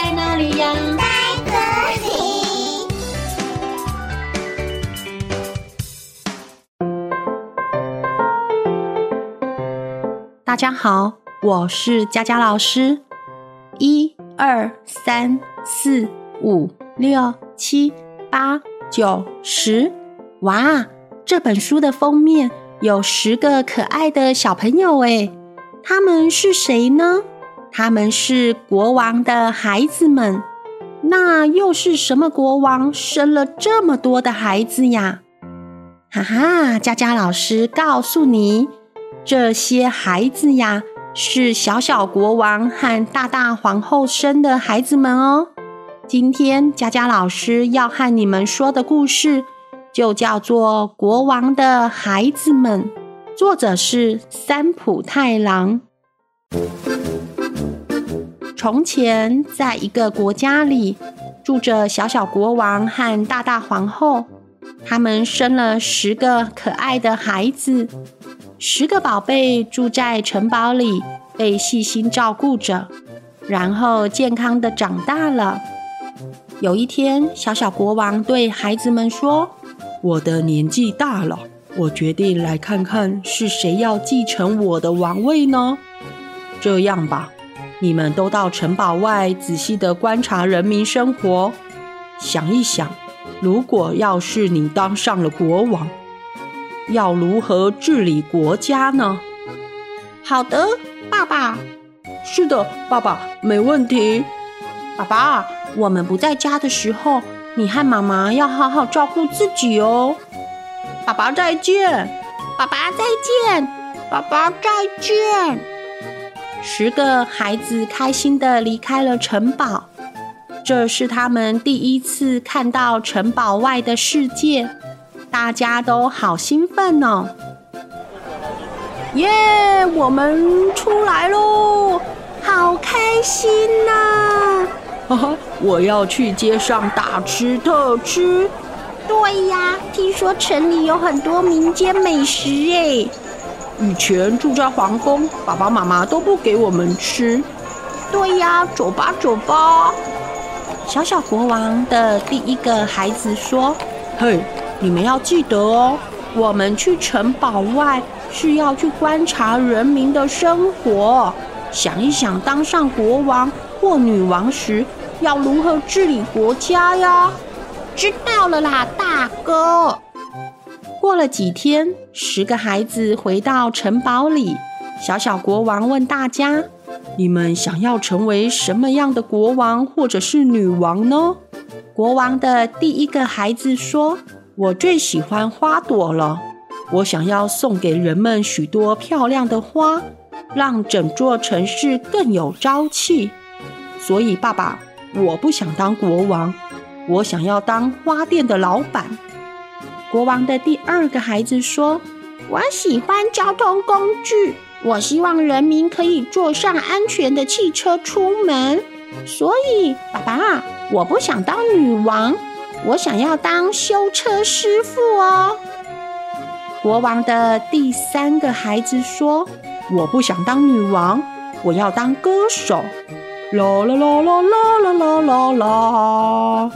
在哪里呀？在这里。大家好，我是佳佳老师。一二三四五六七八九十，哇！这本书的封面有十个可爱的小朋友诶，他们是谁呢？他们是国王的孩子们。那又是什么国王生了这么多的孩子呀？哈哈，佳佳老师告诉你，这些孩子呀，是小小国王和大大皇后生的孩子们哦。今天佳佳老师要和你们说的故事，就叫做《国王的孩子们》，作者是三浦太郎。从前，在一个国家里，住着小小国王和大大皇后，他们生了十个可爱的孩子。十个宝贝住在城堡里，被细心照顾着，然后健康的长大了。有一天，小小国王对孩子们说：我的年纪大了，我决定来看看是谁要继承我的王位呢？这样吧，你们都到城堡外仔细的观察人民生活，想一想，如果要是你当上了国王，要如何治理国家呢？好的，爸爸。是的，爸爸，没问题。爸爸，我们不在家的时候。你和妈妈要好好照顾自己哦。爸爸再见，爸爸再见，爸爸再见。十个孩子开心地离开了城堡，这是他们第一次看到城堡外的世界，大家都好兴奋哦！耶，我们出来喽，好开心呐、啊！哈哈，我要去街上大吃特吃。对呀，听说城里有很多民间美食诶。以前住在皇宫，爸爸妈妈都不给我们吃。对呀，走吧走吧。小小国王的第一个孩子说：“嘿，你们要记得哦，我们去城堡外是要去观察人民的生活，想一想当上国王或女王时。”要如何治理国家呀？知道了啦，大哥。过了几天，十个孩子回到城堡里。小小国王问大家：“你们想要成为什么样的国王或者是女王呢？”国王的第一个孩子说：“我最喜欢花朵了，我想要送给人们许多漂亮的花，让整座城市更有朝气。”所以，爸爸。我不想当国王，我想要当花店的老板。国王的第二个孩子说：“我喜欢交通工具，我希望人民可以坐上安全的汽车出门。所以，爸爸，我不想当女王，我想要当修车师傅哦。”国王的第三个孩子说：“我不想当女王，我要当歌手。”啦啦啦啦啦啦啦啦！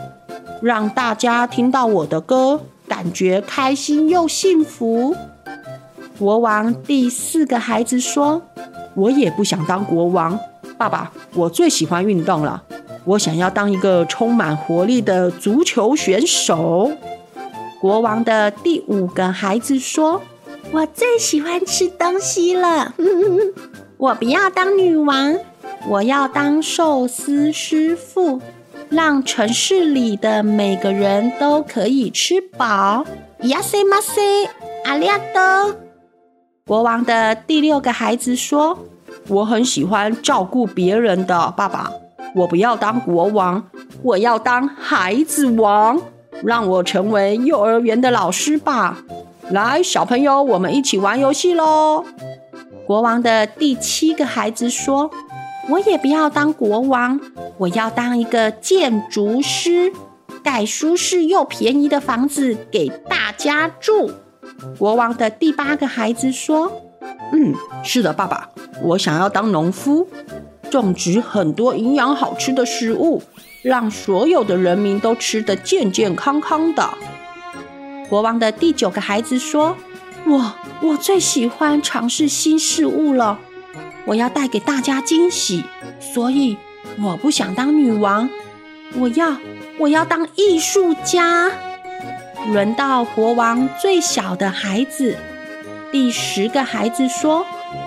让大家听到我的歌，感觉开心又幸福。国王第四个孩子说：“我也不想当国王，爸爸，我最喜欢运动了，我想要当一个充满活力的足球选手。”国王的第五个孩子说：“我最喜欢吃东西了，我不要当女王。”我要当寿司师傅，让城市里的每个人都可以吃饱。亚塞马塞，阿里亚多。国王的第六个孩子说：“我很喜欢照顾别人的爸爸，我不要当国王，我要当孩子王，让我成为幼儿园的老师吧。”来，小朋友，我们一起玩游戏喽。国王的第七个孩子说。我也不要当国王，我要当一个建筑师，盖舒适又便宜的房子给大家住。国王的第八个孩子说：“嗯，是的，爸爸，我想要当农夫。”种植很多营养好吃的食物，让所有的人民都吃得健健康康的。国王的第九个孩子说：“我我最喜欢尝试新事物了，我要带给大家惊喜，所以我不想当女王，我要我要当艺术家。”轮到国王最小的孩子，第十个孩子说：“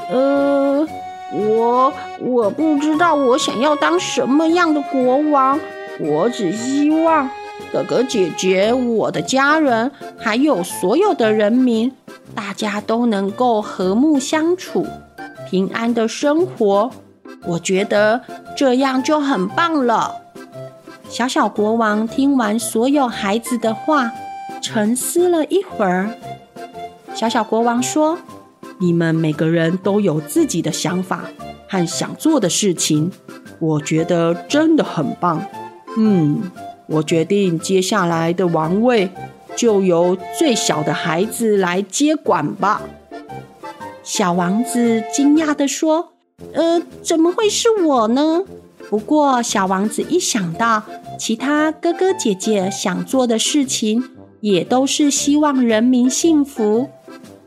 呃，我我不知道我想要当什么样的国王，我只希望。”哥哥姐姐，我的家人，还有所有的人民，大家都能够和睦相处，平安的生活。我觉得这样就很棒了。小小国王听完所有孩子的话，沉思了一会儿。小小国王说：“你们每个人都有自己的想法和想做的事情，我觉得真的很棒。”嗯。我决定接下来的王位就由最小的孩子来接管吧。小王子惊讶地说：“呃，怎么会是我呢？”不过，小王子一想到其他哥哥姐姐想做的事情，也都是希望人民幸福，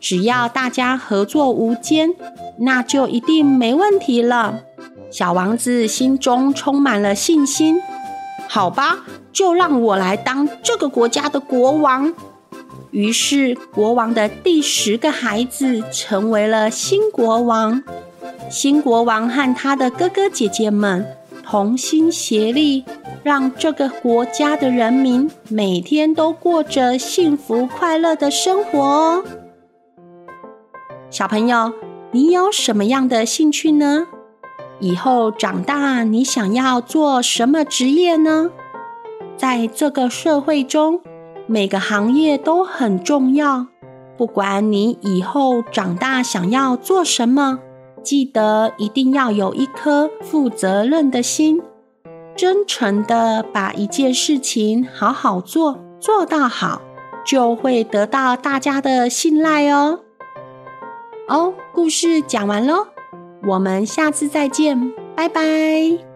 只要大家合作无间，那就一定没问题了。小王子心中充满了信心。好吧。就让我来当这个国家的国王。于是，国王的第十个孩子成为了新国王。新国王和他的哥哥姐姐们同心协力，让这个国家的人民每天都过着幸福快乐的生活哦。小朋友，你有什么样的兴趣呢？以后长大，你想要做什么职业呢？在这个社会中，每个行业都很重要。不管你以后长大想要做什么，记得一定要有一颗负责任的心，真诚的把一件事情好好做，做到好，就会得到大家的信赖哦。哦，故事讲完喽，我们下次再见，拜拜。